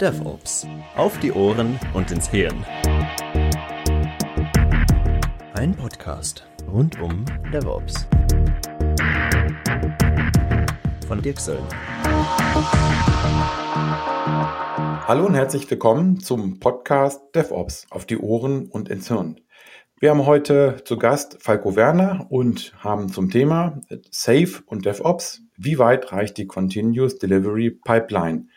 DevOps. Auf die Ohren und ins Hirn. Ein Podcast rund um DevOps. Von Dirk Söllner. Hallo und herzlich willkommen zum Podcast DevOps auf die Ohren und ins Hirn. Wir haben heute zu Gast Falco Werner und haben zum Thema Safe und DevOps. Wie weit reicht die Continuous Delivery Pipeline?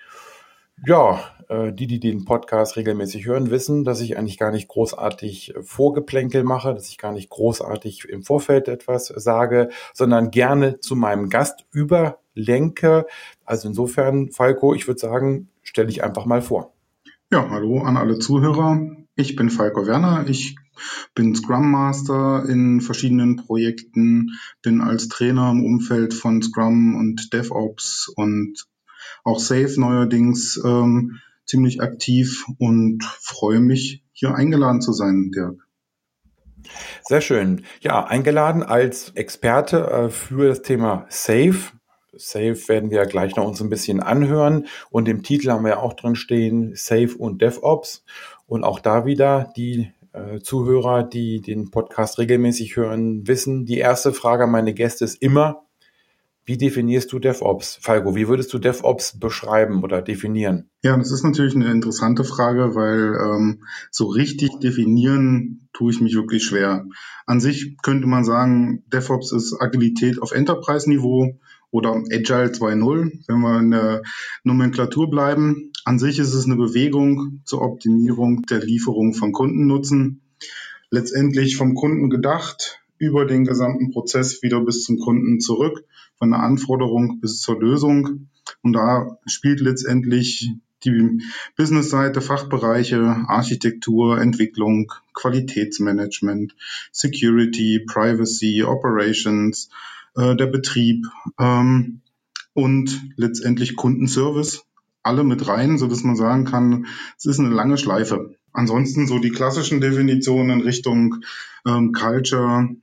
Ja, äh, die, die den Podcast regelmäßig hören, wissen, dass ich eigentlich gar nicht großartig Vorgeplänkel mache, dass ich gar nicht großartig im Vorfeld etwas sage, sondern gerne zu meinem Gast überlenke. Also insofern, Falco, ich würde sagen, stelle ich einfach mal vor. Ja, hallo an alle Zuhörer. Ich bin Falco Werner. Ich bin Scrum Master in verschiedenen Projekten, bin als Trainer im Umfeld von Scrum und DevOps und auch Safe neuerdings ähm, ziemlich aktiv und freue mich, hier eingeladen zu sein, Dirk. Sehr schön. Ja, eingeladen als Experte äh, für das Thema Safe. Safe werden wir gleich noch uns ein bisschen anhören. Und im Titel haben wir ja auch drin stehen, Safe und DevOps. Und auch da wieder die äh, Zuhörer, die den Podcast regelmäßig hören, wissen, die erste Frage an meine Gäste ist immer, wie definierst du DevOps? Falco, wie würdest du DevOps beschreiben oder definieren? Ja, das ist natürlich eine interessante Frage, weil ähm, so richtig definieren tue ich mich wirklich schwer. An sich könnte man sagen, DevOps ist Agilität auf Enterprise-Niveau oder Agile 2.0, wenn wir in der Nomenklatur bleiben. An sich ist es eine Bewegung zur Optimierung der Lieferung von Kundennutzen. Letztendlich vom Kunden gedacht, über den gesamten Prozess wieder bis zum Kunden zurück, von der Anforderung bis zur Lösung. Und da spielt letztendlich die Business-Seite, Fachbereiche, Architektur, Entwicklung, Qualitätsmanagement, Security, Privacy, Operations, äh, der Betrieb ähm, und letztendlich Kundenservice alle mit rein, so dass man sagen kann, es ist eine lange Schleife. Ansonsten so die klassischen Definitionen in Richtung ähm, Culture,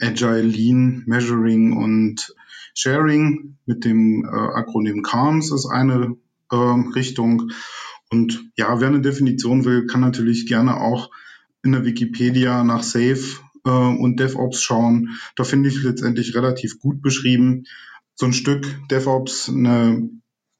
Agile, Lean, Measuring und Sharing mit dem äh, Akronym CARMS ist eine äh, Richtung. Und ja, wer eine Definition will, kann natürlich gerne auch in der Wikipedia nach Safe äh, und DevOps schauen. Da finde ich letztendlich relativ gut beschrieben. So ein Stück DevOps, eine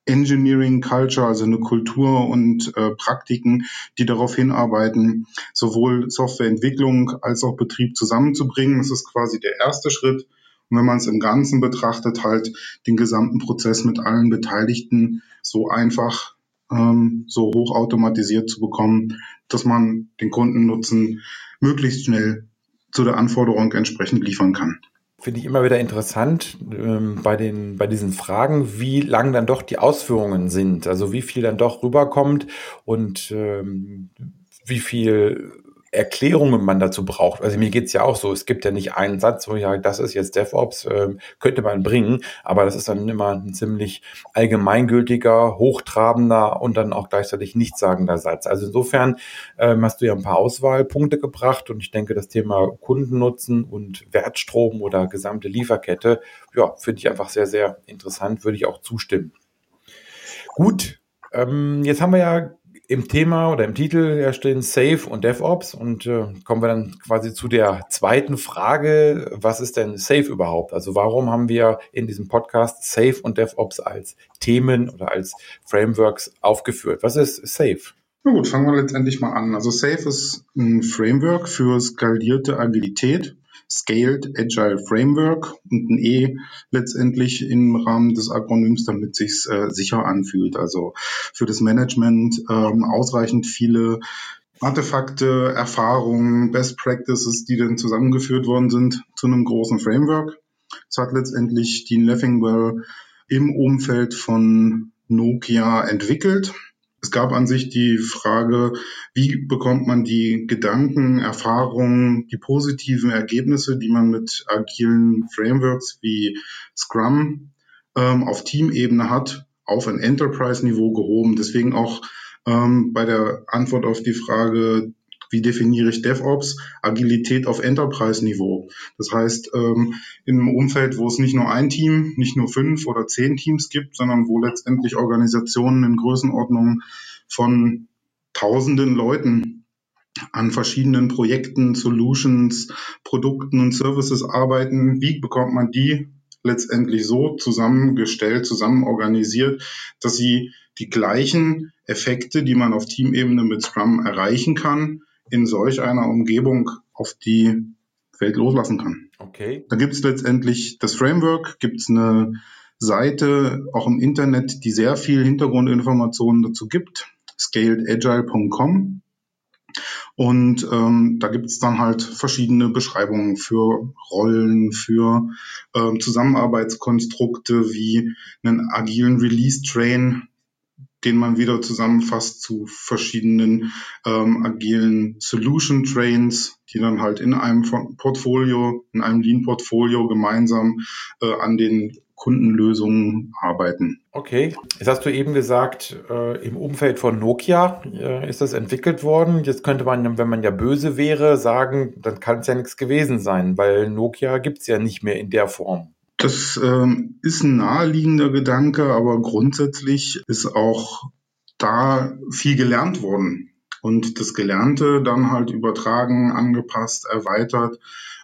Engineering Culture, also eine Kultur und äh, Praktiken, die darauf hinarbeiten, sowohl Softwareentwicklung als auch Betrieb zusammenzubringen. Das ist quasi der erste Schritt. Und wenn man es im Ganzen betrachtet, halt den gesamten Prozess mit allen Beteiligten so einfach, ähm, so hochautomatisiert zu bekommen, dass man den Kundennutzen möglichst schnell zu der Anforderung entsprechend liefern kann. Finde ich immer wieder interessant ähm, bei, den, bei diesen Fragen, wie lang dann doch die Ausführungen sind, also wie viel dann doch rüberkommt und ähm, wie viel Erklärungen man dazu braucht. Also mir geht's ja auch so, es gibt ja nicht einen Satz, wo ich sage, das ist jetzt DevOps, äh, könnte man bringen, aber das ist dann immer ein ziemlich allgemeingültiger, hochtrabender und dann auch gleichzeitig nichtssagender Satz. Also insofern ähm, hast du ja ein paar Auswahlpunkte gebracht und ich denke, das Thema Kundennutzen und Wertstrom oder gesamte Lieferkette, ja, finde ich einfach sehr, sehr interessant, würde ich auch zustimmen. Gut, ähm, jetzt haben wir ja im Thema oder im Titel ja stehen Safe und DevOps und äh, kommen wir dann quasi zu der zweiten Frage, was ist denn Safe überhaupt? Also warum haben wir in diesem Podcast Safe und DevOps als Themen oder als Frameworks aufgeführt? Was ist Safe? Na gut, fangen wir letztendlich mal an. Also Safe ist ein Framework für skalierte Agilität Scaled Agile Framework und ein E letztendlich im Rahmen des Akronyms, damit sich äh, sicher anfühlt. Also für das Management ähm, ausreichend viele Artefakte, Erfahrungen, Best Practices, die dann zusammengeführt worden sind zu einem großen Framework. Es hat letztendlich Dean Leffingwell im Umfeld von Nokia entwickelt es gab an sich die Frage, wie bekommt man die Gedanken, Erfahrungen, die positiven Ergebnisse, die man mit agilen Frameworks wie Scrum ähm, auf Teamebene hat, auf ein Enterprise-Niveau gehoben. Deswegen auch ähm, bei der Antwort auf die Frage wie definiere ich DevOps? Agilität auf Enterprise-Niveau. Das heißt, ähm, in einem Umfeld, wo es nicht nur ein Team, nicht nur fünf oder zehn Teams gibt, sondern wo letztendlich Organisationen in Größenordnung von tausenden Leuten an verschiedenen Projekten, Solutions, Produkten und Services arbeiten. Wie bekommt man die letztendlich so zusammengestellt, zusammen organisiert, dass sie die gleichen Effekte, die man auf Teamebene mit Scrum erreichen kann, in solch einer Umgebung auf die Welt loslassen kann. Okay. Da gibt es letztendlich das Framework, gibt es eine Seite auch im Internet, die sehr viel Hintergrundinformationen dazu gibt, scaledagile.com. Und ähm, da gibt es dann halt verschiedene Beschreibungen für Rollen, für ähm, Zusammenarbeitskonstrukte wie einen agilen Release-Train, den man wieder zusammenfasst zu verschiedenen ähm, agilen Solution Trains, die dann halt in einem Portfolio, in einem Lean-Portfolio gemeinsam äh, an den Kundenlösungen arbeiten. Okay, jetzt hast du eben gesagt, äh, im Umfeld von Nokia äh, ist das entwickelt worden. Jetzt könnte man, wenn man ja böse wäre, sagen, dann kann es ja nichts gewesen sein, weil Nokia gibt es ja nicht mehr in der Form. Das ähm, ist ein naheliegender Gedanke, aber grundsätzlich ist auch da viel gelernt worden. Und das Gelernte dann halt übertragen, angepasst, erweitert.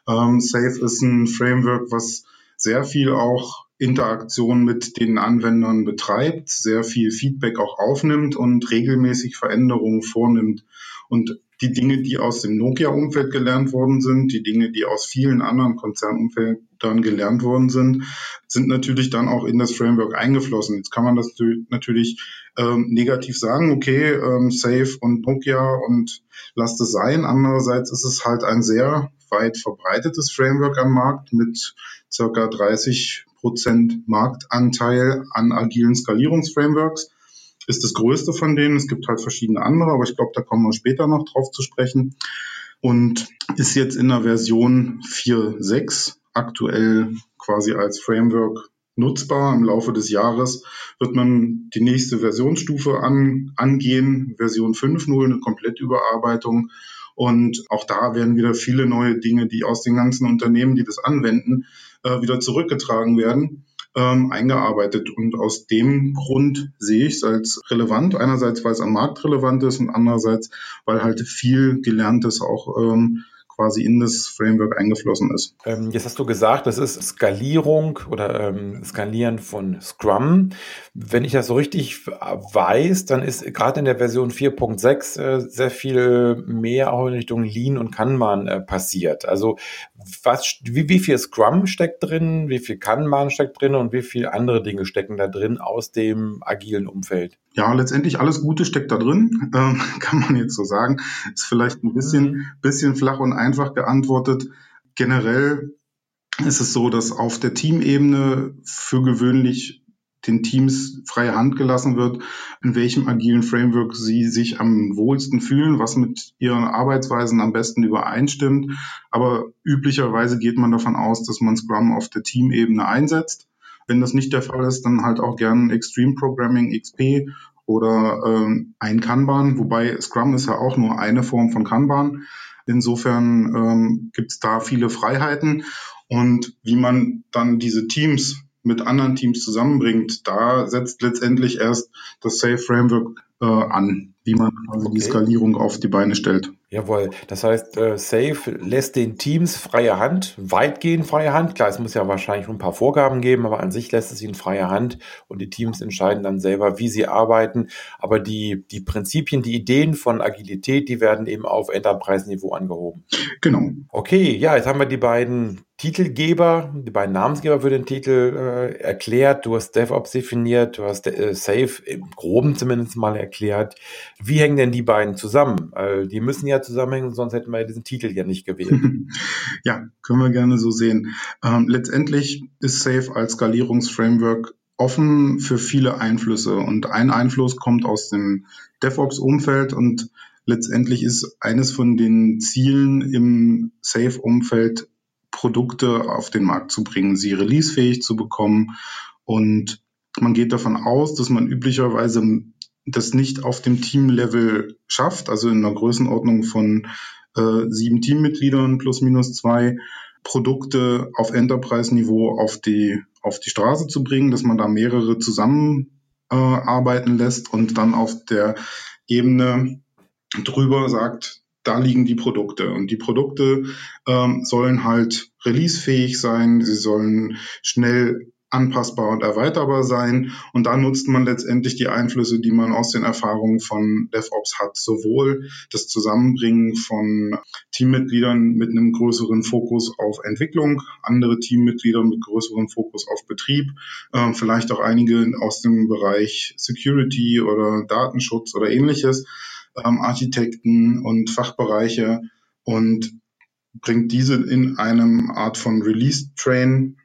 Ähm, Safe ist ein Framework, was sehr viel auch Interaktion mit den Anwendern betreibt, sehr viel Feedback auch aufnimmt und regelmäßig Veränderungen vornimmt. Und die Dinge, die aus dem Nokia-Umfeld gelernt worden sind, die Dinge, die aus vielen anderen Konzernumfeldern gelernt worden sind, sind natürlich dann auch in das Framework eingeflossen. Jetzt kann man das natürlich ähm, negativ sagen, okay, ähm, Safe und Nokia und lasst es sein. Andererseits ist es halt ein sehr weit verbreitetes Framework am Markt mit circa 30 Prozent Marktanteil an agilen Skalierungsframeworks ist das größte von denen. Es gibt halt verschiedene andere, aber ich glaube, da kommen wir später noch drauf zu sprechen. Und ist jetzt in der Version 4.6 aktuell quasi als Framework nutzbar. Im Laufe des Jahres wird man die nächste Versionsstufe an, angehen, Version 5.0, eine Komplettüberarbeitung. Und auch da werden wieder viele neue Dinge, die aus den ganzen Unternehmen, die das anwenden, äh, wieder zurückgetragen werden ähm, eingearbeitet. Und aus dem Grund sehe ich es als relevant. Einerseits, weil es am Markt relevant ist und andererseits, weil halt viel Gelerntes auch ähm, quasi in das Framework eingeflossen ist. Ähm, jetzt hast du gesagt, das ist Skalierung oder ähm, Skalieren von Scrum. Wenn ich das so richtig weiß, dann ist gerade in der Version 4.6 äh, sehr viel mehr auch in Richtung Lean und Kanban äh, passiert. Also was, wie, wie viel Scrum steckt drin, wie viel Kanban steckt drin und wie viel andere Dinge stecken da drin aus dem agilen Umfeld? Ja, letztendlich alles Gute steckt da drin, äh, kann man jetzt so sagen. Ist vielleicht ein bisschen, mhm. bisschen flach und einfach geantwortet. Generell ist es so, dass auf der Teamebene für gewöhnlich den Teams freie Hand gelassen wird, in welchem agilen Framework sie sich am wohlsten fühlen, was mit ihren Arbeitsweisen am besten übereinstimmt. Aber üblicherweise geht man davon aus, dass man Scrum auf der Teamebene einsetzt. Wenn das nicht der Fall ist, dann halt auch gern Extreme Programming XP oder ähm, ein Kanban, wobei Scrum ist ja auch nur eine Form von Kanban. Insofern ähm, gibt es da viele Freiheiten. Und wie man dann diese Teams mit anderen Teams zusammenbringt, da setzt letztendlich erst das Safe Framework äh, an, wie man also okay. die Skalierung auf die Beine stellt. Jawohl, das heißt, äh, Safe lässt den Teams freie Hand, weitgehend freie Hand. Klar, es muss ja wahrscheinlich ein paar Vorgaben geben, aber an sich lässt es ihnen freie Hand und die Teams entscheiden dann selber, wie sie arbeiten. Aber die, die Prinzipien, die Ideen von Agilität, die werden eben auf Enterprise-Niveau angehoben. Genau. Okay, ja, jetzt haben wir die beiden Titelgeber, die beiden Namensgeber für den Titel äh, erklärt. Du hast DevOps definiert, du hast äh, Safe im Groben zumindest mal erklärt. Wie hängen denn die beiden zusammen? Die müssen ja zusammenhängen, sonst hätten wir diesen Titel ja nicht gewählt. ja, können wir gerne so sehen. Ähm, letztendlich ist Safe als Skalierungsframework offen für viele Einflüsse und ein Einfluss kommt aus dem DevOps-Umfeld und letztendlich ist eines von den Zielen im Safe-Umfeld Produkte auf den Markt zu bringen, sie releasefähig zu bekommen. Und man geht davon aus, dass man üblicherweise das nicht auf dem Teamlevel schafft, also in einer Größenordnung von äh, sieben Teammitgliedern plus minus zwei, Produkte auf Enterprise-Niveau auf die, auf die Straße zu bringen, dass man da mehrere zusammenarbeiten äh, arbeiten lässt und dann auf der Ebene drüber sagt, da liegen die Produkte. Und die Produkte ähm, sollen halt releasefähig sein, sie sollen schnell anpassbar und erweiterbar sein. Und da nutzt man letztendlich die Einflüsse, die man aus den Erfahrungen von DevOps hat. Sowohl das Zusammenbringen von Teammitgliedern mit einem größeren Fokus auf Entwicklung, andere Teammitglieder mit größerem Fokus auf Betrieb, äh, vielleicht auch einige aus dem Bereich Security oder Datenschutz oder ähnliches, ähm, Architekten und Fachbereiche und bringt diese in einem Art von Release-Train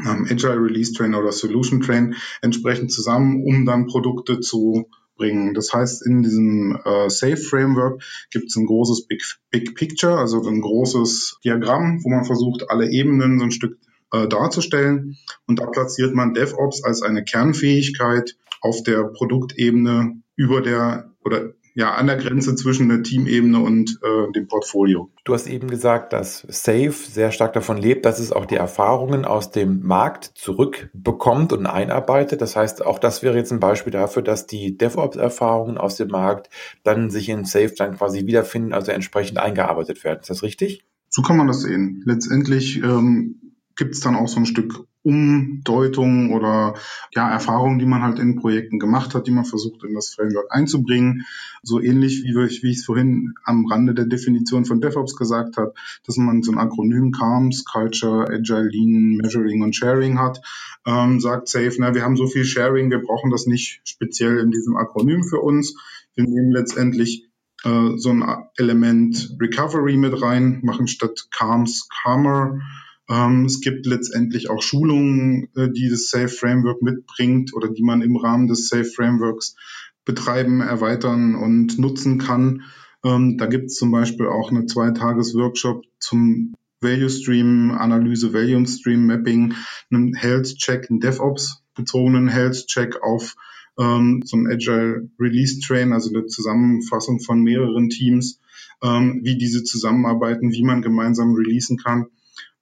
ähm, Agile Release Train oder Solution Train entsprechend zusammen, um dann Produkte zu bringen. Das heißt, in diesem äh, Safe Framework gibt es ein großes Big, Big Picture, also ein großes Diagramm, wo man versucht, alle Ebenen so ein Stück äh, darzustellen. Und da platziert man DevOps als eine Kernfähigkeit auf der Produktebene über der oder ja, an der Grenze zwischen der Teamebene und äh, dem Portfolio. Du hast eben gesagt, dass Safe sehr stark davon lebt, dass es auch die Erfahrungen aus dem Markt zurückbekommt und einarbeitet. Das heißt, auch das wäre jetzt ein Beispiel dafür, dass die DevOps-Erfahrungen aus dem Markt dann sich in Safe dann quasi wiederfinden, also entsprechend eingearbeitet werden. Ist das richtig? So kann man das sehen. Letztendlich ähm, gibt es dann auch so ein Stück Umdeutung oder ja, Erfahrungen, die man halt in Projekten gemacht hat, die man versucht in das Framework einzubringen. So ähnlich wie, ich, wie ich es vorhin am Rande der Definition von DevOps gesagt habe, dass man so ein Akronym CALMS, Culture, Agile, Lean, Measuring und Sharing hat, ähm, sagt Safe, na, wir haben so viel Sharing, wir brauchen das nicht speziell in diesem Akronym für uns. Wir nehmen letztendlich äh, so ein Element Recovery mit rein, machen statt CALMS Calmer ähm, es gibt letztendlich auch Schulungen, äh, die das Safe Framework mitbringt oder die man im Rahmen des Safe Frameworks betreiben, erweitern und nutzen kann. Ähm, da gibt es zum Beispiel auch eine Zweitages-Workshop zum Value Stream Analyse, Value Stream Mapping, einen Health Check, einen DevOps bezogenen Health Check auf ähm, so ein Agile Release Train, also eine Zusammenfassung von mehreren Teams, ähm, wie diese zusammenarbeiten, wie man gemeinsam releasen kann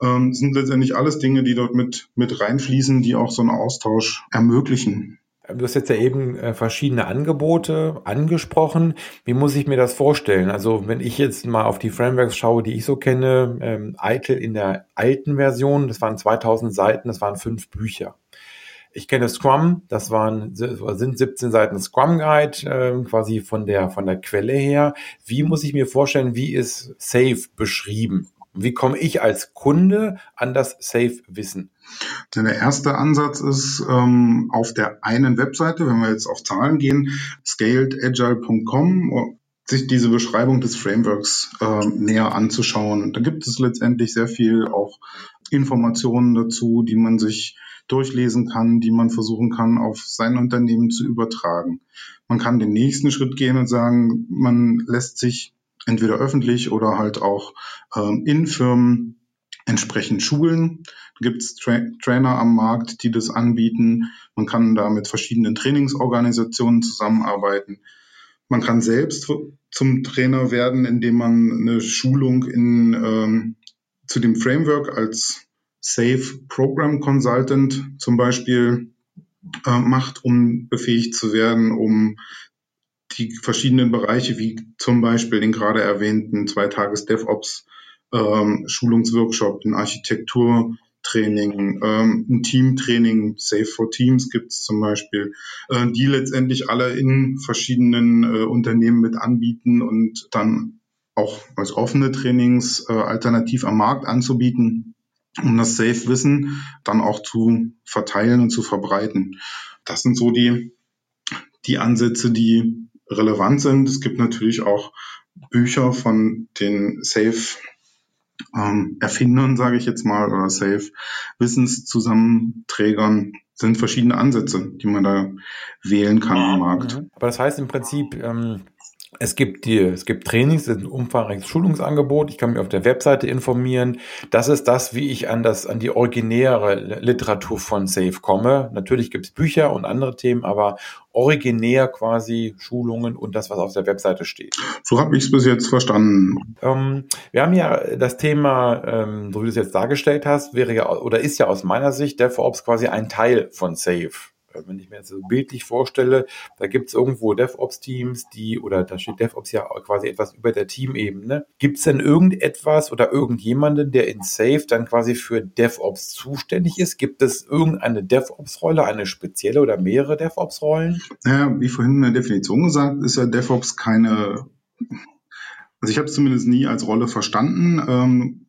ähm, sind letztendlich alles Dinge, die dort mit, mit reinfließen, die auch so einen Austausch ermöglichen. Du hast jetzt ja eben äh, verschiedene Angebote angesprochen. Wie muss ich mir das vorstellen? Also wenn ich jetzt mal auf die Frameworks schaue, die ich so kenne, ähm, ITIL in der alten Version, das waren 2000 Seiten, das waren fünf Bücher. Ich kenne Scrum, das waren sind 17 Seiten Scrum Guide äh, quasi von der von der Quelle her. Wie muss ich mir vorstellen, wie ist Safe beschrieben? Wie komme ich als Kunde an das Safe-Wissen? Der erste Ansatz ist ähm, auf der einen Webseite, wenn wir jetzt auf Zahlen gehen, scaledagile.com, sich diese Beschreibung des Frameworks äh, näher anzuschauen. Da gibt es letztendlich sehr viel auch Informationen dazu, die man sich durchlesen kann, die man versuchen kann, auf sein Unternehmen zu übertragen. Man kann den nächsten Schritt gehen und sagen, man lässt sich entweder öffentlich oder halt auch ähm, in Firmen entsprechend schulen. Gibt es Tra Trainer am Markt, die das anbieten. Man kann da mit verschiedenen Trainingsorganisationen zusammenarbeiten. Man kann selbst zum Trainer werden, indem man eine Schulung in, ähm, zu dem Framework als Safe Program Consultant zum Beispiel äh, macht, um befähigt zu werden, um die verschiedenen Bereiche, wie zum Beispiel den gerade erwähnten Zweitages DevOps ähm, Schulungsworkshop, ein Architekturtraining, ähm, ein Teamtraining, Safe for Teams gibt es zum Beispiel, äh, die letztendlich alle in verschiedenen äh, Unternehmen mit anbieten und dann auch als offene Trainings äh, alternativ am Markt anzubieten, um das Safe-Wissen dann auch zu verteilen und zu verbreiten. Das sind so die, die Ansätze, die relevant sind. Es gibt natürlich auch Bücher von den Safe ähm, Erfindern, sage ich jetzt mal, oder Safe Wissenszusammenträgern sind verschiedene Ansätze, die man da wählen kann am Markt. Aber das heißt im Prinzip, ähm, Es gibt die, es gibt Trainings, es ist ein umfangreiches Schulungsangebot. Ich kann mich auf der Webseite informieren. Das ist das, wie ich an das, an die originäre Literatur von Safe komme. Natürlich gibt es Bücher und andere Themen, aber originär quasi Schulungen und das, was auf der Webseite steht. So habe ich es bis jetzt verstanden. Ähm, wir haben ja das Thema, ähm, so wie du es jetzt dargestellt hast, wäre ja oder ist ja aus meiner Sicht DevOps quasi ein Teil von Safe. Äh, wenn ich mir jetzt so bildlich vorstelle, da gibt es irgendwo DevOps-Teams, die, oder da steht DevOps ja quasi etwas über der Teamebene. Gibt es denn irgendetwas oder irgendjemanden, der in Safe dann quasi für DevOps zuständig ist? Gibt es irgendeine DevOps-Rolle, eine spezielle oder mehrere DevOps-Rollen? Ja, wie vorhin in der Definition gesagt, ist ja DevOps keine also ich habe es zumindest nie als Rolle verstanden. Ähm,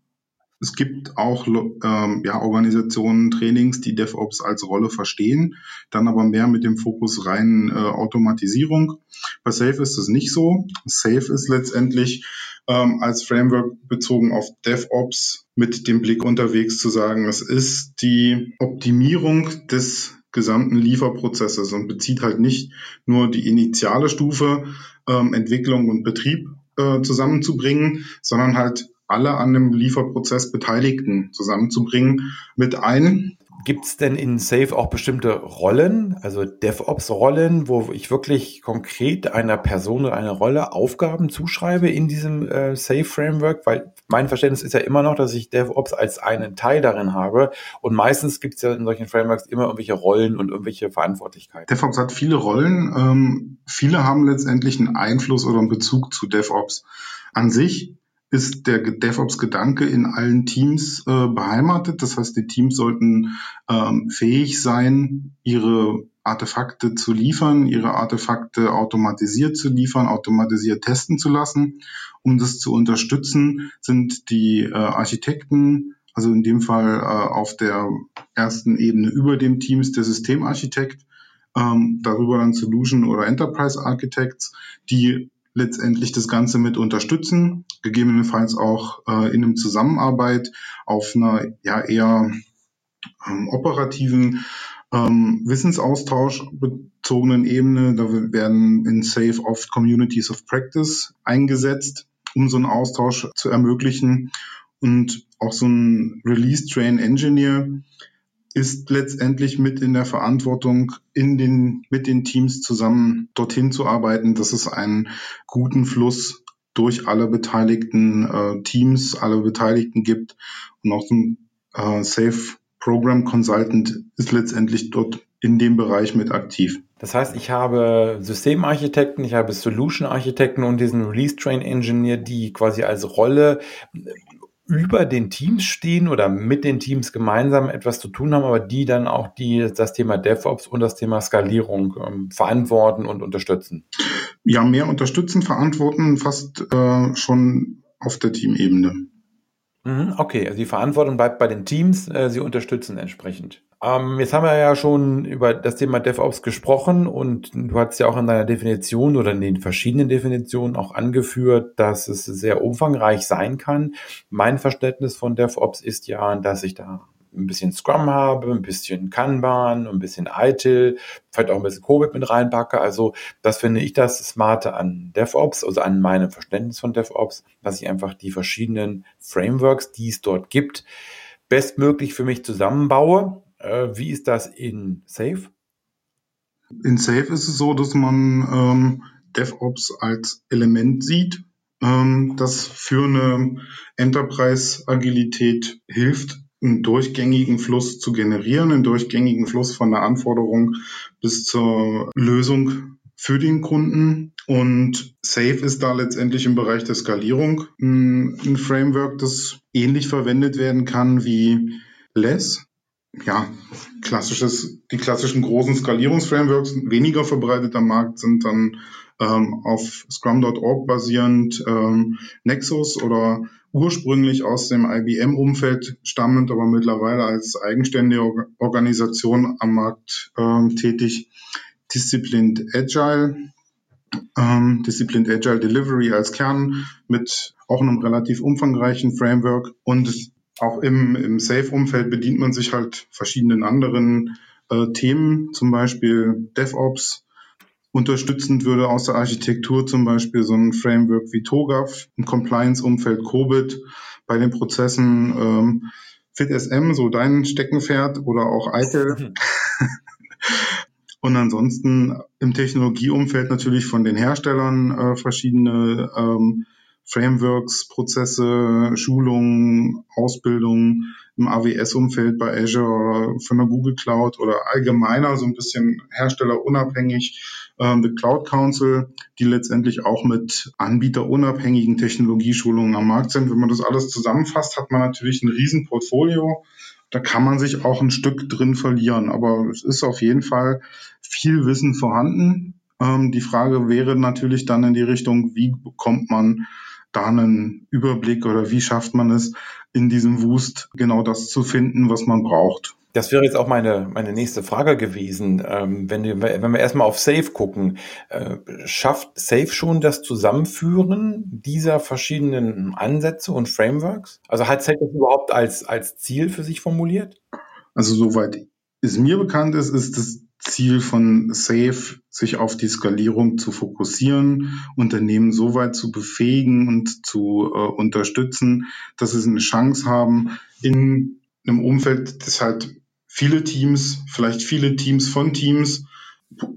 es gibt auch ähm, ja, Organisationen, Trainings, die DevOps als Rolle verstehen, dann aber mehr mit dem Fokus rein äh, Automatisierung. Bei Safe ist es nicht so. Safe ist letztendlich ähm, als Framework bezogen auf DevOps mit dem Blick unterwegs zu sagen, es ist die Optimierung des gesamten Lieferprozesses und bezieht halt nicht nur die initiale Stufe ähm, Entwicklung und Betrieb äh, zusammenzubringen, sondern halt alle an dem Lieferprozess Beteiligten zusammenzubringen mit ein. Gibt es denn in Safe auch bestimmte Rollen, also DevOps-Rollen, wo ich wirklich konkret einer Person oder einer Rolle Aufgaben zuschreibe in diesem äh, Safe-Framework? Weil mein Verständnis ist ja immer noch, dass ich DevOps als einen Teil darin habe. Und meistens gibt es ja in solchen Frameworks immer irgendwelche Rollen und irgendwelche Verantwortlichkeiten. DevOps hat viele Rollen. Ähm, viele haben letztendlich einen Einfluss oder einen Bezug zu DevOps. An sich ist der DevOps-Gedanke in allen Teams äh, beheimatet. Das heißt, die Teams sollten ähm, fähig sein, ihre Artefakte zu liefern, ihre Artefakte automatisiert zu liefern, automatisiert testen zu lassen. Um das zu unterstützen, sind die äh, Architekten, also in dem Fall äh, auf der ersten Ebene über dem Teams der Systemarchitekt, ähm, darüber dann Solution oder Enterprise Architects, die letztendlich das Ganze mit unterstützen, gegebenenfalls auch äh, in einem Zusammenarbeit auf einer ja eher ähm, operativen ähm, Wissensaustausch bezogenen Ebene. Da werden in SAFE oft Communities of Practice eingesetzt, um so einen Austausch zu ermöglichen. Und auch so ein Release Train Engineer ist letztendlich mit in der Verantwortung, in den, mit den Teams zusammen dorthin zu arbeiten, dass es einen guten Fluss durch alle beteiligten äh, Teams, alle Beteiligten gibt. Und auch ein äh, Safe Program Consultant ist letztendlich dort in dem Bereich mit aktiv. Das heißt, ich habe Systemarchitekten, ich habe Solution Architekten und diesen Release Train Engineer, die quasi als Rolle über den Teams stehen oder mit den Teams gemeinsam etwas zu tun haben, aber die dann auch die, das Thema DevOps und das Thema Skalierung ähm, verantworten und unterstützen? Ja, mehr unterstützen, verantworten, fast äh, schon auf der Teamebene. Mhm, okay, also die Verantwortung bleibt bei den Teams, äh, sie unterstützen entsprechend. Ähm, jetzt haben wir ja schon über das Thema DevOps gesprochen und du hast ja auch in deiner Definition oder in den verschiedenen Definitionen auch angeführt, dass es sehr umfangreich sein kann. Mein Verständnis von DevOps ist ja, dass ich da ein bisschen Scrum habe, ein bisschen Kanban, ein bisschen ITIL, vielleicht auch ein bisschen Covid mit reinpacke. Also das finde ich das Smarte an DevOps, also an meinem Verständnis von DevOps, dass ich einfach die verschiedenen Frameworks, die es dort gibt, bestmöglich für mich zusammenbaue wie ist das in Safe? In Safe ist es so, dass man ähm, DevOps als Element sieht, ähm, das für eine Enterprise-Agilität hilft, einen durchgängigen Fluss zu generieren, einen durchgängigen Fluss von der Anforderung bis zur Lösung für den Kunden. Und Safe ist da letztendlich im Bereich der Skalierung ein, ein Framework, das ähnlich verwendet werden kann wie Less ja, klassisches, die klassischen großen Skalierungsframeworks weniger verbreitet am Markt sind dann ähm, auf Scrum.org basierend ähm, Nexus oder ursprünglich aus dem IBM-Umfeld stammend, aber mittlerweile als eigenständige Organisation am Markt ähm, tätig, Disciplined Agile, ähm, Disciplined Agile Delivery als Kern mit auch einem relativ umfangreichen Framework und auch im, im Safe-Umfeld bedient man sich halt verschiedenen anderen äh, Themen, zum Beispiel DevOps, Unterstützend würde aus der Architektur zum Beispiel so ein Framework wie TOGAF, ein Compliance-Umfeld COBIT, bei den Prozessen ähm, FitSM, so dein Steckenpferd oder auch ITIL. Und ansonsten im Technologieumfeld natürlich von den Herstellern äh, verschiedene ähm, Frameworks, Prozesse, Schulungen, Ausbildung im AWS-Umfeld bei Azure von der Google Cloud oder allgemeiner so ein bisschen herstellerunabhängig ähm, The Cloud Council, die letztendlich auch mit anbieterunabhängigen Technologieschulungen am Markt sind. Wenn man das alles zusammenfasst, hat man natürlich ein Riesenportfolio. Da kann man sich auch ein Stück drin verlieren, aber es ist auf jeden Fall viel Wissen vorhanden. Ähm, die Frage wäre natürlich dann in die Richtung, wie bekommt man da einen Überblick oder wie schafft man es, in diesem Wust genau das zu finden, was man braucht. Das wäre jetzt auch meine, meine nächste Frage gewesen. Ähm, wenn, wir, wenn wir erstmal auf Safe gucken, äh, schafft Safe schon das Zusammenführen dieser verschiedenen Ansätze und Frameworks? Also hat Safe das überhaupt als, als Ziel für sich formuliert? Also soweit es mir bekannt ist, ist das Ziel von Safe, sich auf die Skalierung zu fokussieren, Unternehmen so weit zu befähigen und zu äh, unterstützen, dass sie eine Chance haben, in einem Umfeld, das halt viele Teams, vielleicht viele Teams von Teams,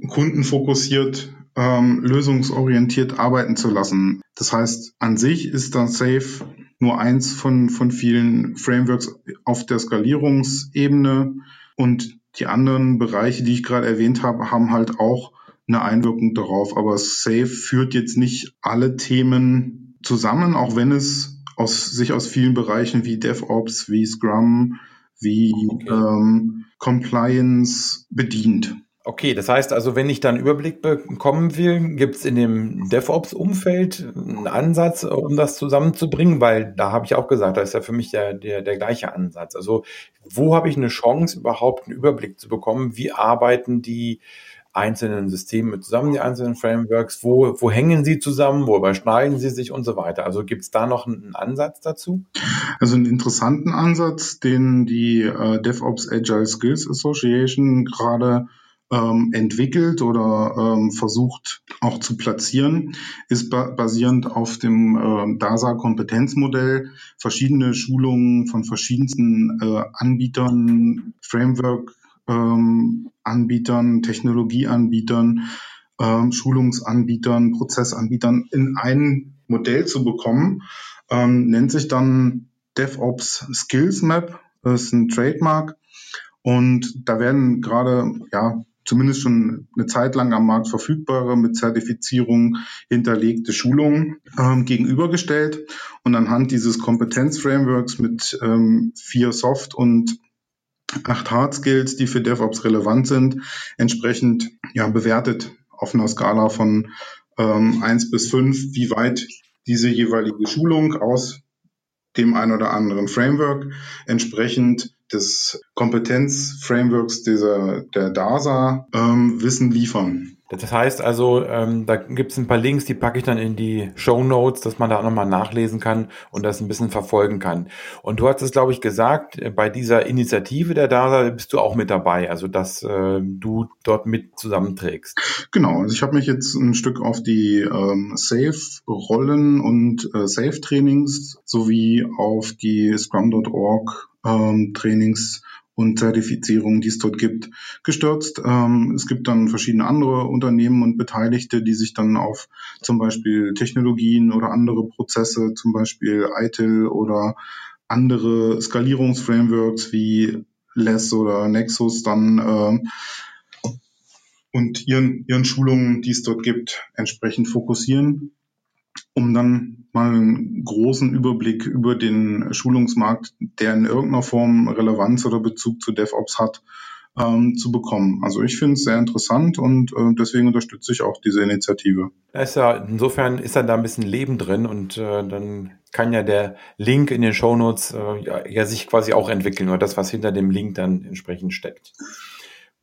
kundenfokussiert, ähm, lösungsorientiert arbeiten zu lassen. Das heißt, an sich ist da Safe nur eins von, von vielen Frameworks auf der Skalierungsebene und die anderen Bereiche, die ich gerade erwähnt habe, haben halt auch eine Einwirkung darauf. Aber Safe führt jetzt nicht alle Themen zusammen, auch wenn es aus, sich aus vielen Bereichen wie DevOps, wie Scrum, wie okay. ähm, Compliance bedient. Okay, das heißt also, wenn ich dann Überblick bekommen will, gibt es in dem DevOps-Umfeld einen Ansatz, um das zusammenzubringen, weil da habe ich auch gesagt, da ist ja für mich der, der, der gleiche Ansatz. Also wo habe ich eine Chance, überhaupt einen Überblick zu bekommen? Wie arbeiten die einzelnen Systeme zusammen, die einzelnen Frameworks? Wo, wo hängen sie zusammen? Wo überschneiden sie sich und so weiter? Also gibt es da noch einen Ansatz dazu? Also einen interessanten Ansatz, den die äh, DevOps Agile Skills Association gerade ähm, entwickelt oder ähm, versucht auch zu platzieren, ist ba basierend auf dem äh, DASA-Kompetenzmodell. Verschiedene Schulungen von verschiedensten äh, Anbietern, Framework, ähm, Anbietern, Technologieanbietern, ähm, Schulungsanbietern, Prozessanbietern in ein Modell zu bekommen, ähm, nennt sich dann DevOps Skills Map, das ist ein Trademark. Und da werden gerade ja zumindest schon eine Zeit lang am Markt verfügbare, mit Zertifizierung hinterlegte Schulungen ähm, gegenübergestellt. Und anhand dieses Kompetenzframeworks mit ähm, vier Soft- und acht Hard Skills, die für DevOps relevant sind, entsprechend ja, bewertet auf einer Skala von ähm, 1 bis 5, wie weit diese jeweilige Schulung aus dem ein oder anderen Framework entsprechend des Kompetenzframeworks dieser, der DASA ähm, Wissen liefern. Das heißt also, ähm, da gibt es ein paar Links, die packe ich dann in die Show Notes, dass man da nochmal nachlesen kann und das ein bisschen verfolgen kann. Und du hast es, glaube ich, gesagt, äh, bei dieser Initiative der DASA bist du auch mit dabei, also dass äh, du dort mit zusammenträgst. Genau, also ich habe mich jetzt ein Stück auf die ähm, Safe-Rollen und äh, Safe-Trainings sowie auf die Scrum.org ähm, Trainings und Zertifizierungen, die es dort gibt, gestürzt. Ähm, es gibt dann verschiedene andere Unternehmen und Beteiligte, die sich dann auf zum Beispiel Technologien oder andere Prozesse, zum Beispiel ITIL oder andere Skalierungsframeworks wie Less oder Nexus dann äh, und ihren, ihren Schulungen, die es dort gibt, entsprechend fokussieren um dann mal einen großen Überblick über den Schulungsmarkt, der in irgendeiner Form Relevanz oder Bezug zu DevOps hat, ähm, zu bekommen. Also ich finde es sehr interessant und äh, deswegen unterstütze ich auch diese Initiative. ist ja, insofern ist da ein bisschen Leben drin und äh, dann kann ja der Link in den Shownotes äh, ja, ja sich quasi auch entwickeln oder das, was hinter dem Link dann entsprechend steckt.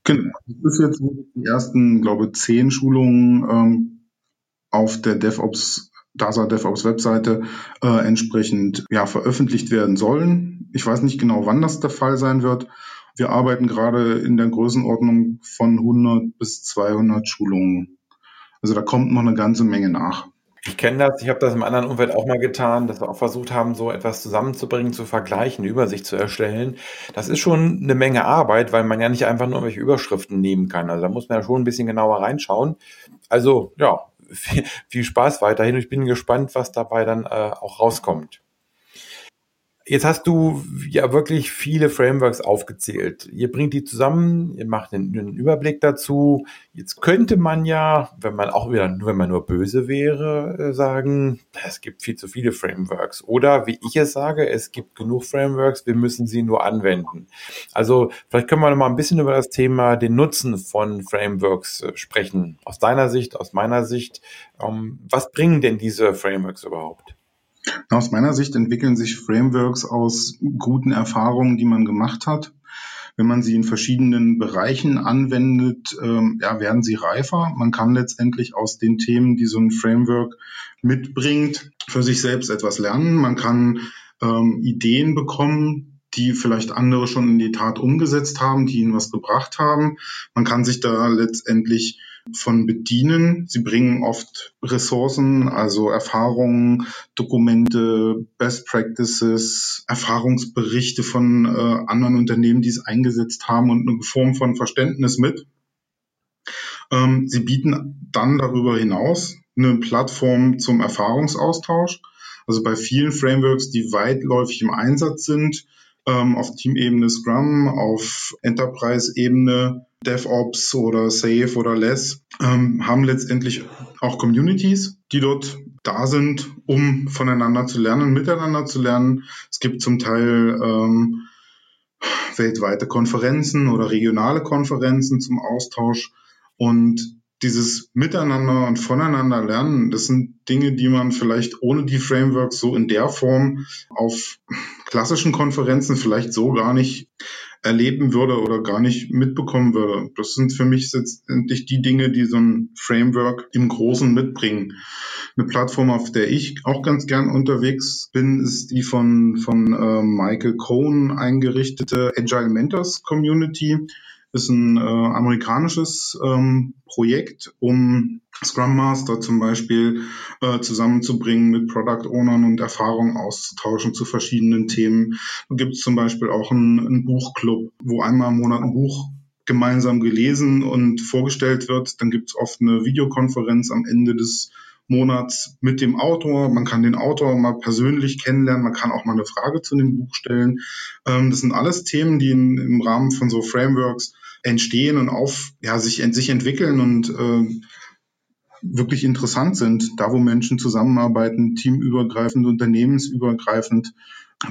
Genau. Das ist jetzt die ersten, glaube ich, zehn Schulungen ähm, auf der DevOps DASA DevOps Webseite äh, entsprechend ja, veröffentlicht werden sollen. Ich weiß nicht genau, wann das der Fall sein wird. Wir arbeiten gerade in der Größenordnung von 100 bis 200 Schulungen Also da kommt noch eine ganze Menge nach. Ich kenne das, ich habe das im anderen Umfeld auch mal getan, dass wir auch versucht haben, so etwas zusammenzubringen, zu vergleichen, Übersicht zu erstellen. Das ist schon eine Menge Arbeit, weil man ja nicht einfach nur irgendwelche Überschriften nehmen kann. Also da muss man ja schon ein bisschen genauer reinschauen. Also ja, viel, viel Spaß weiterhin. Ich bin gespannt, was dabei dann äh, auch rauskommt. Jetzt hast du ja wirklich viele Frameworks aufgezählt. Ihr bringt die zusammen, ihr macht einen, Überblick dazu. Jetzt könnte man ja, wenn man auch wieder, wenn man nur böse wäre, äh, sagen, es gibt viel zu viele Frameworks. Oder wie ich es sage, es gibt genug Frameworks, wir müssen sie nur anwenden. Also vielleicht können wir noch mal ein bisschen über das Thema den Nutzen von Frameworks äh, sprechen. Aus deiner Sicht, aus meiner Sicht. Ähm, was bringen denn diese Frameworks überhaupt? Aus meiner Sicht entwickeln sich Frameworks aus guten Erfahrungen, die man gemacht hat. Wenn man sie in verschiedenen Bereichen anwendet, ähm, ja, werden sie reifer. Man kann letztendlich aus den Themen, die so ein Framework mitbringt, für sich selbst etwas lernen. Man kann ähm, Ideen bekommen, die vielleicht andere schon in die Tat umgesetzt haben, die ihnen was gebracht haben. Man kann sich da letztendlich von bedienen. Sie bringen oft Ressourcen, also Erfahrungen, Dokumente, Best Practices, Erfahrungsberichte von äh, anderen Unternehmen, die es eingesetzt haben und eine Form von Verständnis mit. Ähm, sie bieten dann darüber hinaus eine Plattform zum Erfahrungsaustausch. Also bei vielen Frameworks, die weitläufig im Einsatz sind, ähm, auf Teamebene Scrum, auf Enterprise-Ebene DevOps oder Safe oder Less, ähm, haben letztendlich auch Communities, die dort da sind, um voneinander zu lernen, miteinander zu lernen. Es gibt zum Teil ähm, weltweite Konferenzen oder regionale Konferenzen zum Austausch. Und dieses Miteinander und voneinander lernen, das sind Dinge, die man vielleicht ohne die Frameworks so in der Form auf klassischen Konferenzen vielleicht so gar nicht erleben würde oder gar nicht mitbekommen würde. Das sind für mich letztendlich die Dinge, die so ein Framework im Großen mitbringen. Eine Plattform, auf der ich auch ganz gern unterwegs bin, ist die von, von äh, Michael Cohn eingerichtete Agile Mentors Community ist ein äh, amerikanisches ähm, Projekt, um Scrum Master zum Beispiel äh, zusammenzubringen mit Product Ownern und Erfahrungen auszutauschen zu verschiedenen Themen. Da gibt es zum Beispiel auch einen, Buchclub, wo einmal im Monat ein Buch gemeinsam gelesen und vorgestellt wird. Dann gibt es oft eine Videokonferenz am Ende des Monats mit dem Autor. Man kann den Autor mal persönlich kennenlernen. Man kann auch mal eine Frage zu dem Buch stellen. Ähm, das sind alles Themen, die im Rahmen von so Frameworks entstehen und auf, ja, sich, sich entwickeln und äh, wirklich interessant sind. Da, wo Menschen zusammenarbeiten, teamübergreifend, unternehmensübergreifend,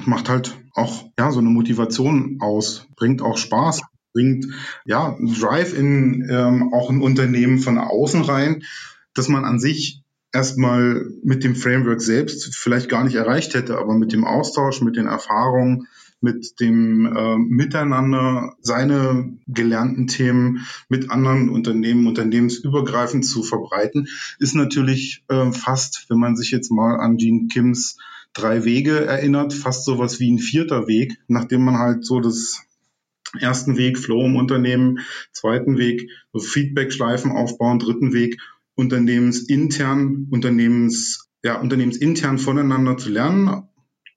macht halt auch ja so eine Motivation aus, bringt auch Spaß, bringt ja Drive in ähm, auch ein Unternehmen von außen rein, dass man an sich erstmal mit dem Framework selbst vielleicht gar nicht erreicht hätte, aber mit dem Austausch, mit den Erfahrungen, mit dem äh, Miteinander seine gelernten Themen mit anderen Unternehmen, unternehmensübergreifend zu verbreiten, ist natürlich äh, fast, wenn man sich jetzt mal an Gene Kims drei Wege erinnert, fast sowas wie ein vierter Weg, nachdem man halt so das ersten Weg Flow im Unternehmen, zweiten Weg so Feedback-Schleifen aufbauen, dritten Weg unternehmensintern, unternehmens, ja, unternehmensintern voneinander zu lernen,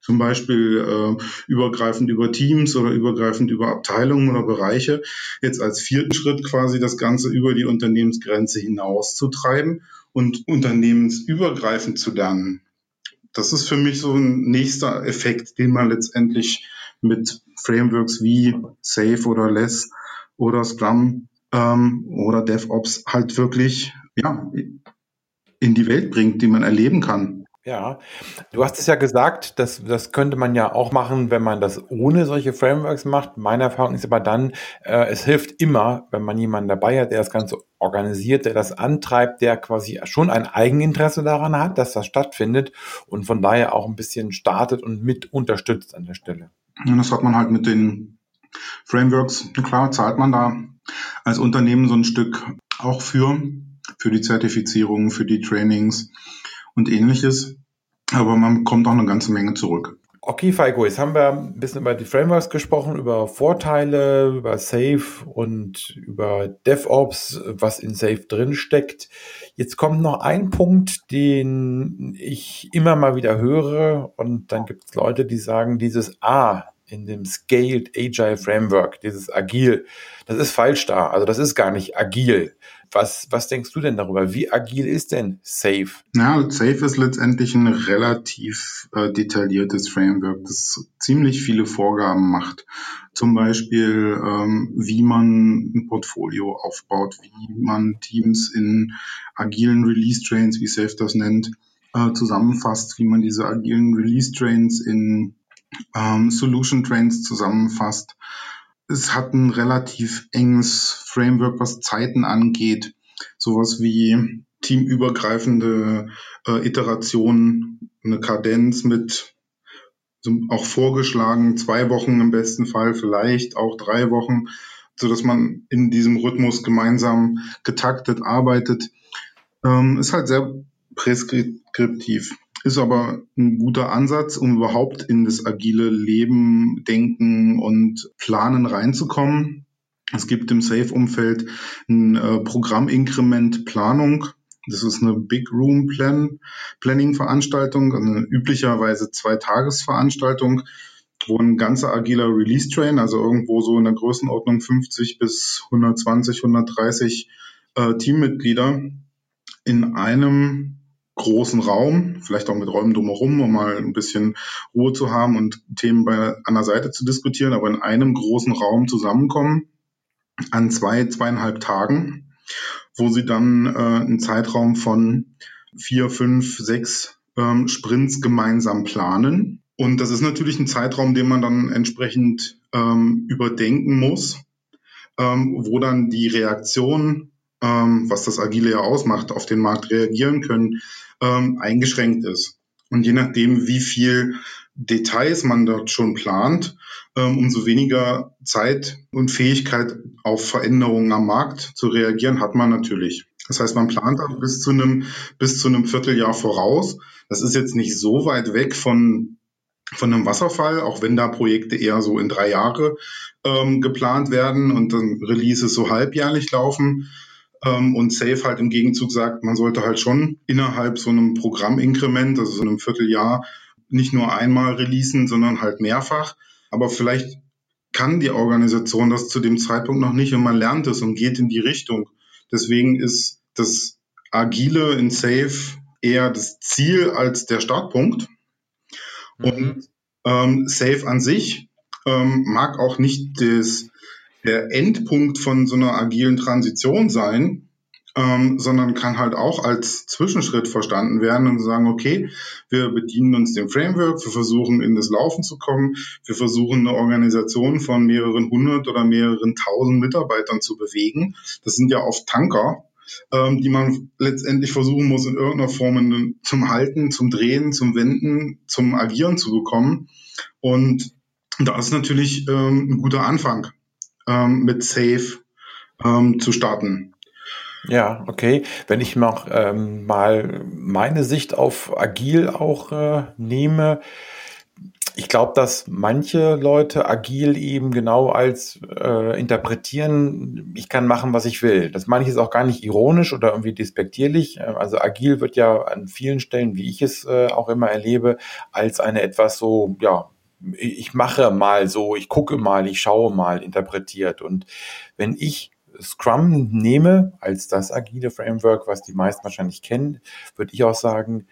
zum Beispiel äh, übergreifend über Teams oder übergreifend über Abteilungen oder Bereiche, jetzt als vierten Schritt quasi das Ganze über die Unternehmensgrenze hinaus zu treiben und unternehmensübergreifend zu lernen. Das ist für mich so ein nächster Effekt, den man letztendlich mit Frameworks wie Safe oder Less oder Scrum ähm, oder DevOps halt wirklich ja, in die Welt bringt, die man erleben kann. Ja, du hast es ja gesagt, das, das könnte man ja auch machen, wenn man das ohne solche Frameworks macht. Meine Erfahrung ist aber dann, äh, es hilft immer, wenn man jemanden dabei hat, der das Ganze organisiert, der das antreibt, der quasi schon ein Eigeninteresse daran hat, dass das stattfindet und von daher auch ein bisschen startet und mit unterstützt an der Stelle. Und das hat man halt mit den Frameworks, klar, zahlt man da als Unternehmen so ein Stück auch für, für die Zertifizierung, für die Trainings und ähnliches. Aber man kommt auch eine ganze Menge zurück. Okay, Falco, jetzt haben wir ein bisschen über die Frameworks gesprochen, über Vorteile, über Safe und über DevOps, was in Safe drin steckt. Jetzt kommt noch ein Punkt, den ich immer mal wieder höre und dann gibt es Leute, die sagen, dieses A in dem Scaled Agile Framework, dieses Agil, das ist falsch da. Also das ist gar nicht agil. Was, was denkst du denn darüber? Wie agil ist denn Safe? Ja, Safe ist letztendlich ein relativ äh, detailliertes Framework, das ziemlich viele Vorgaben macht. Zum Beispiel, ähm, wie man ein Portfolio aufbaut, wie man Teams in agilen Release Trains, wie Safe das nennt, äh, zusammenfasst, wie man diese agilen Release Trains in ähm, Solution Trains zusammenfasst es hat ein relativ enges Framework, was Zeiten angeht. Sowas wie teamübergreifende äh, Iterationen, eine Kadenz mit auch vorgeschlagen zwei Wochen im besten Fall, vielleicht auch drei Wochen, so dass man in diesem Rhythmus gemeinsam getaktet arbeitet. Ähm, ist halt sehr preskriptiv ist aber ein guter Ansatz, um überhaupt in das agile Leben, Denken und Planen reinzukommen. Es gibt im Safe-Umfeld ein äh, Programminkrement Planung. Das ist eine Big Room Plan, Planning Veranstaltung, eine üblicherweise zwei Tagesveranstaltung, wo ein ganzer agiler Release Train, also irgendwo so in der Größenordnung 50 bis 120, 130 äh, Teammitglieder in einem großen Raum, vielleicht auch mit Räumen drumherum, um mal ein bisschen Ruhe zu haben und Themen bei, an der Seite zu diskutieren, aber in einem großen Raum zusammenkommen an zwei, zweieinhalb Tagen, wo sie dann äh, einen Zeitraum von vier, fünf, sechs ähm, Sprints gemeinsam planen. Und das ist natürlich ein Zeitraum, den man dann entsprechend ähm, überdenken muss, ähm, wo dann die Reaktion, ähm, was das Agile ja ausmacht, auf den Markt reagieren können, ähm, eingeschränkt ist. Und je nachdem, wie viel Details man dort schon plant, ähm, umso weniger Zeit und Fähigkeit auf Veränderungen am Markt zu reagieren hat man natürlich. Das heißt, man plant auch bis zu einem, bis zu einem Vierteljahr voraus. Das ist jetzt nicht so weit weg von, von einem Wasserfall, auch wenn da Projekte eher so in drei Jahre ähm, geplant werden und dann Releases so halbjährlich laufen. Ähm, und Safe halt im Gegenzug sagt, man sollte halt schon innerhalb so einem Programminkrement, also so einem Vierteljahr, nicht nur einmal releasen, sondern halt mehrfach. Aber vielleicht kann die Organisation das zu dem Zeitpunkt noch nicht und man lernt es und geht in die Richtung. Deswegen ist das Agile in Safe eher das Ziel als der Startpunkt. Mhm. Und ähm, Safe an sich ähm, mag auch nicht das der Endpunkt von so einer agilen Transition sein, ähm, sondern kann halt auch als Zwischenschritt verstanden werden und sagen, okay, wir bedienen uns dem Framework, wir versuchen in das Laufen zu kommen, wir versuchen eine Organisation von mehreren hundert oder mehreren tausend Mitarbeitern zu bewegen. Das sind ja oft Tanker, ähm, die man letztendlich versuchen muss, in irgendeiner Form zum Halten, zum Drehen, zum Wenden, zum Agieren zu bekommen. Und da ist natürlich ähm, ein guter Anfang ähm, mit Safe ähm, zu starten. Ja, okay. Wenn ich noch ähm, mal meine Sicht auf Agil auch äh, nehme, ich glaube, dass manche Leute agil eben genau als äh, interpretieren, ich kann machen, was ich will. Das meine ich jetzt auch gar nicht ironisch oder irgendwie despektierlich. Ähm, also agil wird ja an vielen Stellen, wie ich es äh, auch immer erlebe, als eine etwas so, ja, ich mache mal so, ich gucke mal, ich schaue mal interpretiert. Und wenn ich Scrum nehme als das agile Framework, was die meisten wahrscheinlich kennen, würde ich auch sagen,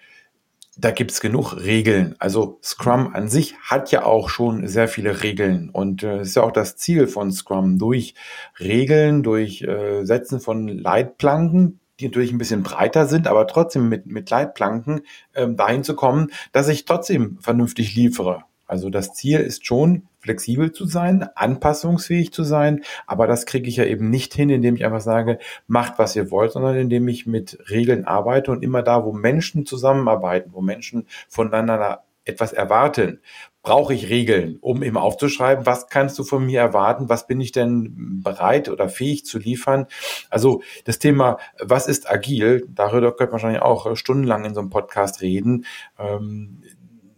da gibt's genug Regeln. Also Scrum an sich hat ja auch schon sehr viele Regeln und äh, ist ja auch das Ziel von Scrum durch Regeln, durch äh, Setzen von Leitplanken, die natürlich ein bisschen breiter sind, aber trotzdem mit, mit Leitplanken ähm, dahin zu kommen, dass ich trotzdem vernünftig liefere. Also das Ziel ist schon, flexibel zu sein, anpassungsfähig zu sein, aber das kriege ich ja eben nicht hin, indem ich einfach sage, macht, was ihr wollt, sondern indem ich mit Regeln arbeite und immer da, wo Menschen zusammenarbeiten, wo Menschen voneinander etwas erwarten, brauche ich Regeln, um eben aufzuschreiben, was kannst du von mir erwarten, was bin ich denn bereit oder fähig zu liefern. Also das Thema, was ist agil, darüber könnte man wahrscheinlich auch stundenlang in so einem Podcast reden. Ähm,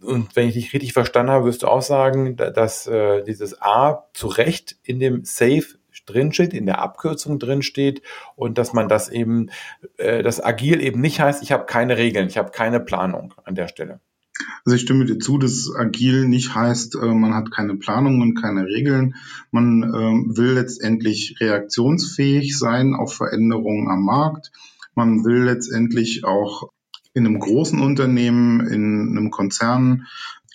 und wenn ich dich richtig verstanden habe, wirst du auch sagen, dass äh, dieses A zu Recht in dem Safe drinsteht, in der Abkürzung drinsteht und dass man das eben, äh, das agil eben nicht heißt, ich habe keine Regeln, ich habe keine Planung an der Stelle. Also ich stimme dir zu, dass agil nicht heißt, äh, man hat keine Planung und keine Regeln. Man äh, will letztendlich reaktionsfähig sein auf Veränderungen am Markt. Man will letztendlich auch in einem großen Unternehmen, in einem Konzern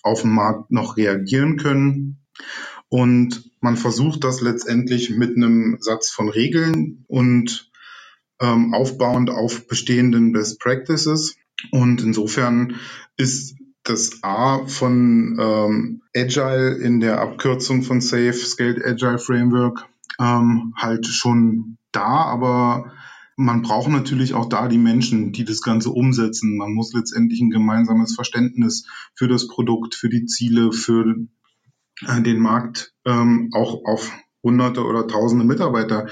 auf dem Markt noch reagieren können. Und man versucht das letztendlich mit einem Satz von Regeln und ähm, aufbauend auf bestehenden Best Practices. Und insofern ist das A von ähm, Agile in der Abkürzung von SAFE, Scaled Agile Framework, ähm, halt schon da, aber man braucht natürlich auch da die Menschen, die das Ganze umsetzen. Man muss letztendlich ein gemeinsames Verständnis für das Produkt, für die Ziele, für äh, den Markt ähm, auch auf hunderte oder tausende Mitarbeiter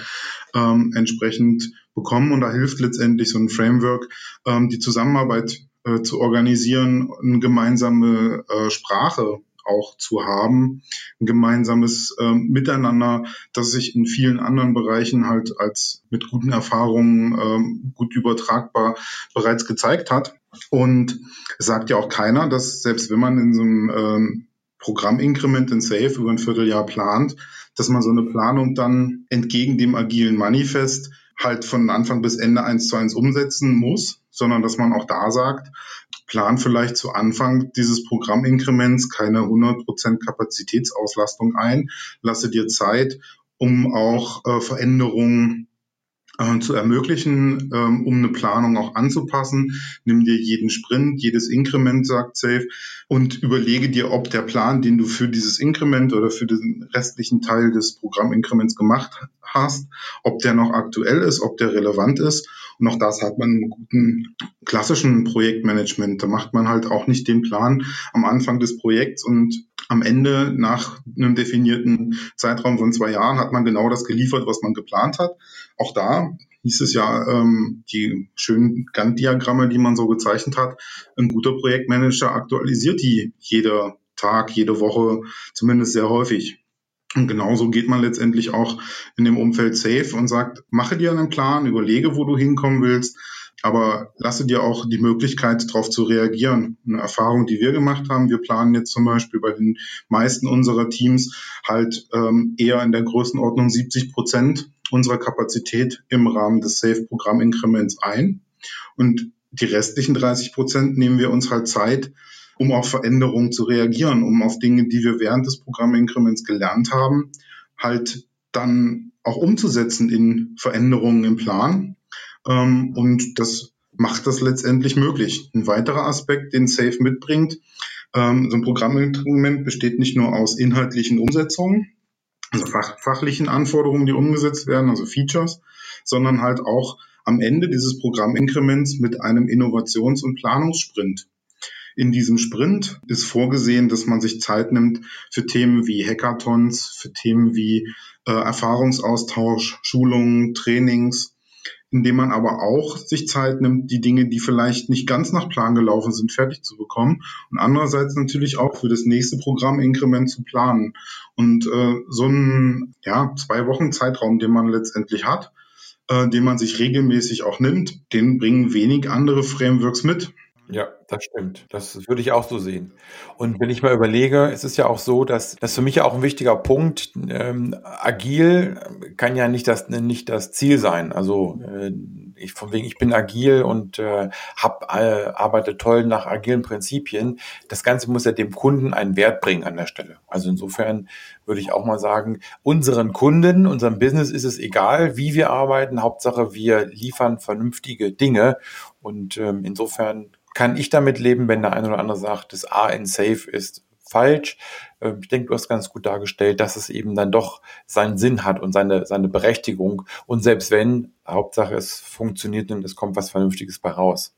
ähm, entsprechend bekommen. Und da hilft letztendlich so ein Framework, ähm, die Zusammenarbeit äh, zu organisieren, eine gemeinsame äh, Sprache auch zu haben, ein gemeinsames äh, Miteinander, das sich in vielen anderen Bereichen halt als mit guten Erfahrungen äh, gut übertragbar bereits gezeigt hat. Und es sagt ja auch keiner, dass selbst wenn man in so einem ähm, Programminkrement in Safe über ein Vierteljahr plant, dass man so eine Planung dann entgegen dem agilen Manifest halt von Anfang bis Ende eins zu eins umsetzen muss, sondern dass man auch da sagt, plan vielleicht zu Anfang dieses Programminkrements keine 100% Kapazitätsauslastung ein, lasse dir Zeit, um auch äh, Veränderungen äh, zu ermöglichen, ähm, um eine Planung auch anzupassen. Nimm dir jeden Sprint, jedes Inkrement, sagt Safe, und überlege dir, ob der Plan, den du für dieses Inkrement oder für den restlichen Teil des Programminkrements gemacht hast, ob der noch aktuell ist, ob der relevant ist. Und auch das hat man im guten klassischen Projektmanagement. Da macht man halt auch nicht den Plan am Anfang des Projekts und am Ende nach einem definierten Zeitraum von zwei Jahren hat man genau das geliefert, was man geplant hat. Auch da hieß es ja, ähm, die schönen Gantt-Diagramme, die man so gezeichnet hat, ein guter Projektmanager aktualisiert die jeder Tag, jede Woche, zumindest sehr häufig. Und genauso geht man letztendlich auch in dem Umfeld safe und sagt, mache dir einen Plan, überlege, wo du hinkommen willst, aber lasse dir auch die Möglichkeit, darauf zu reagieren. Eine Erfahrung, die wir gemacht haben, wir planen jetzt zum Beispiel bei den meisten unserer Teams halt ähm, eher in der Größenordnung 70 Prozent unserer Kapazität im Rahmen des Safe-Programm-Inkrements ein. Und die restlichen 30 Prozent nehmen wir uns halt Zeit, um auf Veränderungen zu reagieren, um auf Dinge, die wir während des Programminkrements gelernt haben, halt dann auch umzusetzen in Veränderungen im Plan ähm, und das macht das letztendlich möglich. Ein weiterer Aspekt, den Safe mitbringt, ähm, so ein Programminstrument besteht nicht nur aus inhaltlichen Umsetzungen, also fach, fachlichen Anforderungen, die umgesetzt werden, also Features, sondern halt auch am Ende dieses Programminkrements mit einem Innovations- und Planungssprint. In diesem Sprint ist vorgesehen, dass man sich Zeit nimmt für Themen wie Hackathons, für Themen wie äh, Erfahrungsaustausch, Schulungen, Trainings, indem man aber auch sich Zeit nimmt, die Dinge, die vielleicht nicht ganz nach Plan gelaufen sind, fertig zu bekommen und andererseits natürlich auch für das nächste Programminkrement zu planen. Und äh, so ein ja, zwei Wochen Zeitraum, den man letztendlich hat, äh, den man sich regelmäßig auch nimmt, den bringen wenig andere Frameworks mit. Ja, das stimmt. Das würde ich auch so sehen. Und wenn ich mal überlege, es ist ja auch so, dass das für mich ja auch ein wichtiger Punkt, ähm, agil kann ja nicht das, nicht das Ziel sein. Also äh, ich von wegen, ich bin agil und äh, hab, äh, arbeite toll nach agilen Prinzipien. Das Ganze muss ja dem Kunden einen Wert bringen an der Stelle. Also insofern würde ich auch mal sagen, unseren Kunden, unserem Business ist es egal, wie wir arbeiten. Hauptsache, wir liefern vernünftige Dinge. Und ähm, insofern kann ich damit leben, wenn der eine oder andere sagt, das A in Safe ist falsch. Ähm, ich denke, du hast ganz gut dargestellt, dass es eben dann doch seinen Sinn hat und seine, seine Berechtigung. Und selbst wenn, Hauptsache es funktioniert und es kommt was Vernünftiges bei raus.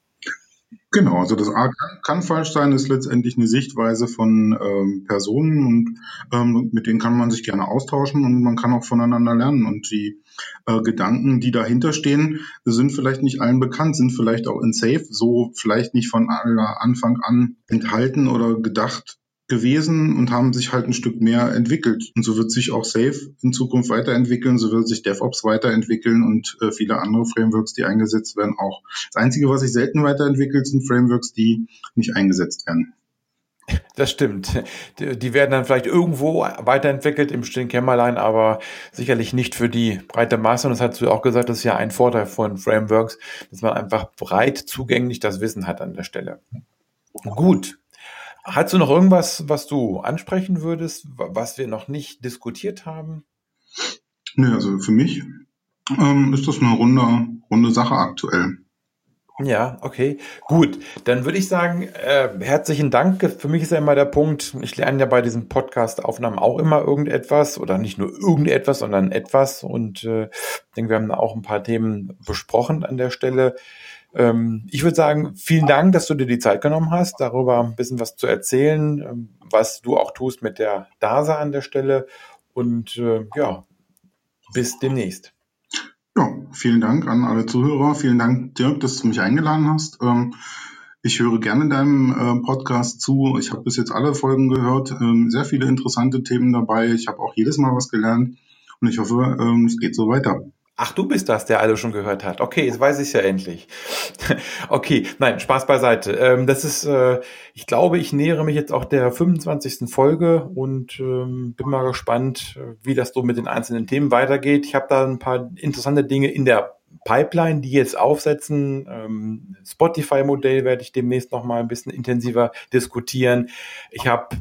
Genau, also das A kann, kann, falsch sein, ist letztendlich eine Sichtweise von ähm, Personen und ähm, mit denen kann man sich gerne austauschen und man kann auch voneinander lernen. Und die äh, Gedanken, die dahinter stehen, sind vielleicht nicht allen bekannt, sind vielleicht auch in Safe so vielleicht nicht von Anfang an enthalten oder gedacht gewesen und haben sich halt ein Stück mehr entwickelt. Und so wird sich auch Safe in Zukunft weiterentwickeln, so wird sich DevOps weiterentwickeln und äh, viele andere Frameworks, die eingesetzt werden, auch. Das Einzige, was sich selten weiterentwickelt, sind Frameworks, die nicht eingesetzt werden. Das stimmt. Die werden dann vielleicht irgendwo weiterentwickelt im stillen Kämmerlein, aber sicherlich nicht für die breite Masse. Und das hast du auch gesagt, das ist ja ein Vorteil von Frameworks, dass man einfach breit zugänglich das Wissen hat an der Stelle. Gut. Hast du noch irgendwas, was du ansprechen würdest, was wir noch nicht diskutiert haben? Nö, also für mich ähm, ist das eine runde, runde Sache aktuell. Ja, okay, gut. Dann würde ich sagen, äh, herzlichen Dank. Für mich ist ja immer der Punkt, ich lerne ja bei diesen Podcast-Aufnahmen auch immer irgendetwas oder nicht nur irgendetwas, sondern etwas. Und äh, ich denke, wir haben auch ein paar Themen besprochen an der Stelle. Ähm, ich würde sagen, vielen Dank, dass du dir die Zeit genommen hast, darüber ein bisschen was zu erzählen, ähm, was du auch tust mit der DASA an der Stelle. Und äh, ja, bis demnächst. Ja, vielen Dank an alle Zuhörer. Vielen Dank, Dirk, dass du mich eingeladen hast. Ähm, ich höre gerne deinem äh, Podcast zu. Ich habe bis jetzt alle Folgen gehört. Ähm, sehr viele interessante Themen dabei. Ich habe auch jedes Mal was gelernt. Und ich hoffe, ähm, es geht so weiter. Ach, du bist das, der alle schon gehört hat. Okay, jetzt weiß ich ja endlich. okay, nein, Spaß beiseite. Ähm, das ist, äh, ich glaube, ich nähere mich jetzt auch der 25. Folge und ähm, bin mal gespannt, wie das so mit den einzelnen Themen weitergeht. Ich habe da ein paar interessante Dinge in der Pipeline, die jetzt aufsetzen. Ähm, Spotify-Modell werde ich demnächst noch mal ein bisschen intensiver diskutieren. Ich habe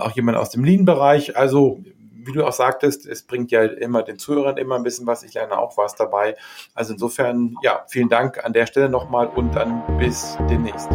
auch jemanden aus dem Lean-Bereich. Also wie du auch sagtest, es bringt ja immer den Zuhörern immer ein bisschen was. Ich lerne auch was dabei. Also insofern, ja, vielen Dank an der Stelle nochmal und dann bis demnächst.